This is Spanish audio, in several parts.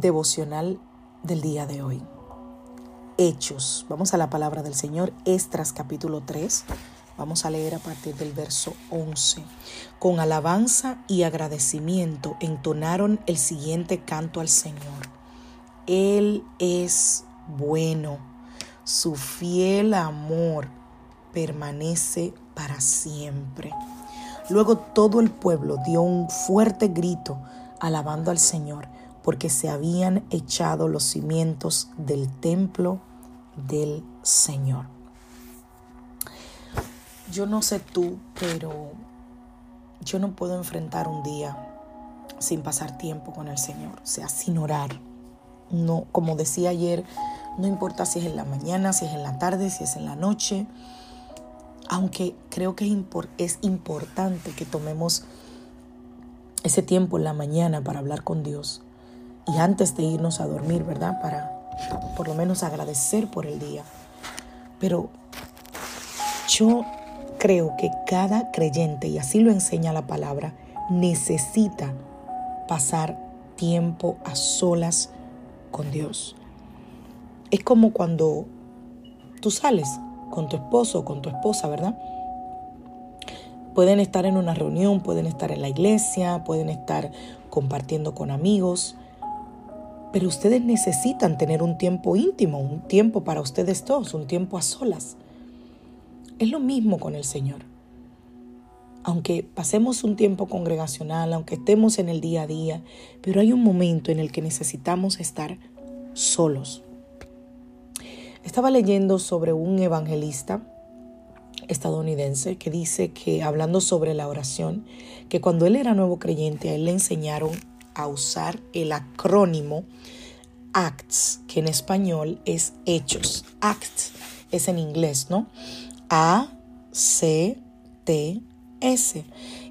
Devocional del día de hoy. Hechos. Vamos a la palabra del Señor, Estras capítulo 3. Vamos a leer a partir del verso 11. Con alabanza y agradecimiento entonaron el siguiente canto al Señor. Él es bueno, su fiel amor permanece para siempre. Luego todo el pueblo dio un fuerte grito alabando al Señor porque se habían echado los cimientos del templo del Señor. Yo no sé tú, pero yo no puedo enfrentar un día sin pasar tiempo con el Señor, o sea, sin orar. No, como decía ayer, no importa si es en la mañana, si es en la tarde, si es en la noche, aunque creo que es importante que tomemos ese tiempo en la mañana para hablar con Dios y antes de irnos a dormir, ¿verdad? Para por lo menos agradecer por el día. Pero yo creo que cada creyente, y así lo enseña la palabra, necesita pasar tiempo a solas con Dios. Es como cuando tú sales con tu esposo o con tu esposa, ¿verdad? Pueden estar en una reunión, pueden estar en la iglesia, pueden estar compartiendo con amigos, pero ustedes necesitan tener un tiempo íntimo, un tiempo para ustedes dos, un tiempo a solas. Es lo mismo con el Señor. Aunque pasemos un tiempo congregacional, aunque estemos en el día a día, pero hay un momento en el que necesitamos estar solos. Estaba leyendo sobre un evangelista estadounidense que dice que, hablando sobre la oración, que cuando él era nuevo creyente, a él le enseñaron a usar el acrónimo ACTS, que en español es hechos. ACTS es en inglés, ¿no? A, C, T, S.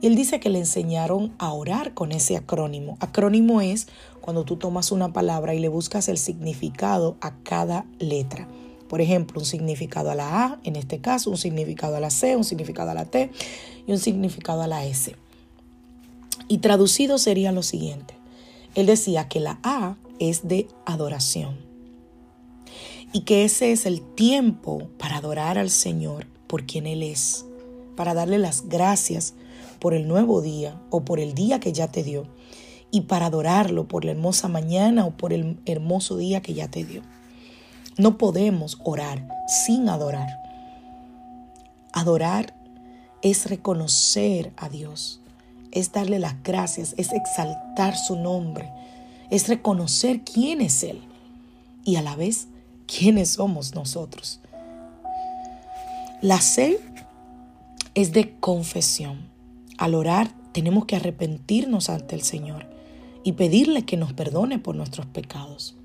Y él dice que le enseñaron a orar con ese acrónimo. Acrónimo es cuando tú tomas una palabra y le buscas el significado a cada letra. Por ejemplo, un significado a la A, en este caso, un significado a la C, un significado a la T y un significado a la S. Y traducido sería lo siguiente. Él decía que la A es de adoración y que ese es el tiempo para adorar al Señor por quien Él es, para darle las gracias por el nuevo día o por el día que ya te dio y para adorarlo por la hermosa mañana o por el hermoso día que ya te dio. No podemos orar sin adorar. Adorar es reconocer a Dios, es darle las gracias, es exaltar su nombre, es reconocer quién es Él y a la vez quiénes somos nosotros. La C es de confesión. Al orar tenemos que arrepentirnos ante el Señor y pedirle que nos perdone por nuestros pecados.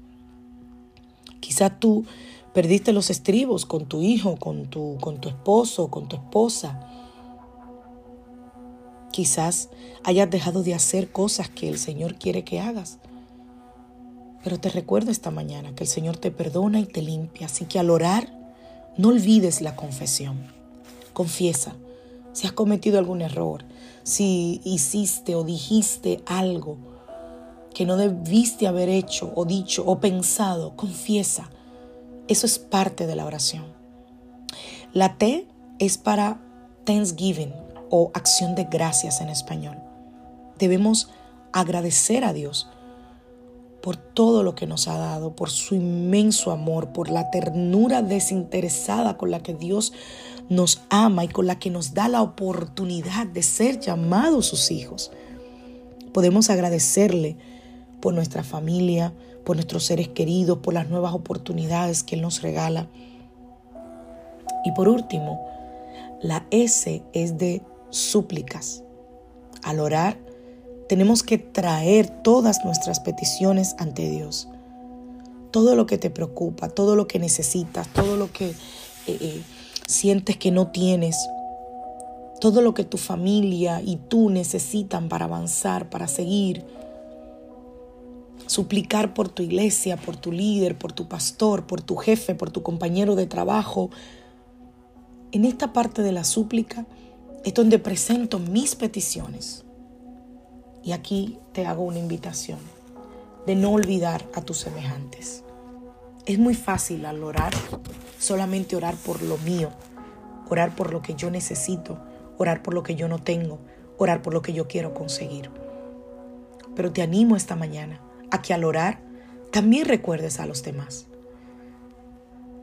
Quizá tú perdiste los estribos con tu hijo, con tu, con tu esposo, con tu esposa. Quizás hayas dejado de hacer cosas que el Señor quiere que hagas. Pero te recuerdo esta mañana que el Señor te perdona y te limpia, así que al orar, no olvides la confesión. Confiesa si has cometido algún error, si hiciste o dijiste algo que no debiste haber hecho o dicho o pensado, confiesa. Eso es parte de la oración. La T es para Thanksgiving o acción de gracias en español. Debemos agradecer a Dios por todo lo que nos ha dado, por su inmenso amor, por la ternura desinteresada con la que Dios nos ama y con la que nos da la oportunidad de ser llamados sus hijos. Podemos agradecerle por nuestra familia, por nuestros seres queridos, por las nuevas oportunidades que Él nos regala. Y por último, la S es de súplicas. Al orar, tenemos que traer todas nuestras peticiones ante Dios. Todo lo que te preocupa, todo lo que necesitas, todo lo que eh, eh, sientes que no tienes, todo lo que tu familia y tú necesitan para avanzar, para seguir. Suplicar por tu iglesia, por tu líder, por tu pastor, por tu jefe, por tu compañero de trabajo. En esta parte de la súplica es donde presento mis peticiones. Y aquí te hago una invitación de no olvidar a tus semejantes. Es muy fácil al orar, solamente orar por lo mío, orar por lo que yo necesito, orar por lo que yo no tengo, orar por lo que yo quiero conseguir. Pero te animo esta mañana a que al orar también recuerdes a los demás.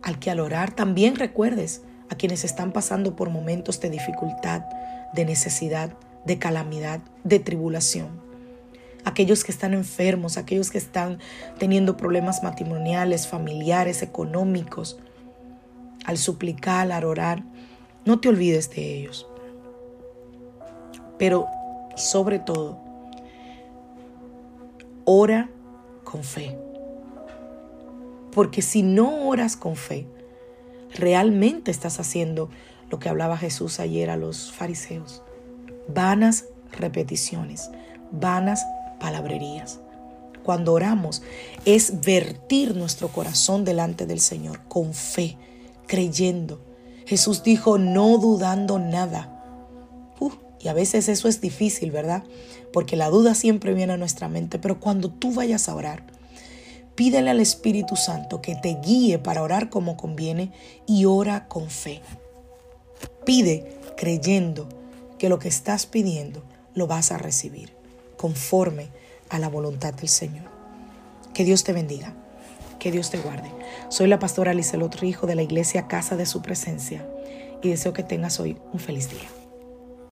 Al que al orar también recuerdes a quienes están pasando por momentos de dificultad, de necesidad, de calamidad, de tribulación. Aquellos que están enfermos, aquellos que están teniendo problemas matrimoniales, familiares, económicos. Al suplicar, al orar, no te olvides de ellos. Pero sobre todo, ora con fe. Porque si no oras con fe, realmente estás haciendo lo que hablaba Jesús ayer a los fariseos. Vanas repeticiones, vanas palabrerías. Cuando oramos es vertir nuestro corazón delante del Señor con fe, creyendo. Jesús dijo, no dudando nada, y a veces eso es difícil, ¿verdad? Porque la duda siempre viene a nuestra mente. Pero cuando tú vayas a orar, pídele al Espíritu Santo que te guíe para orar como conviene y ora con fe. Pide creyendo que lo que estás pidiendo lo vas a recibir conforme a la voluntad del Señor. Que Dios te bendiga. Que Dios te guarde. Soy la pastora Lizelot Rijo de la iglesia Casa de Su Presencia y deseo que tengas hoy un feliz día.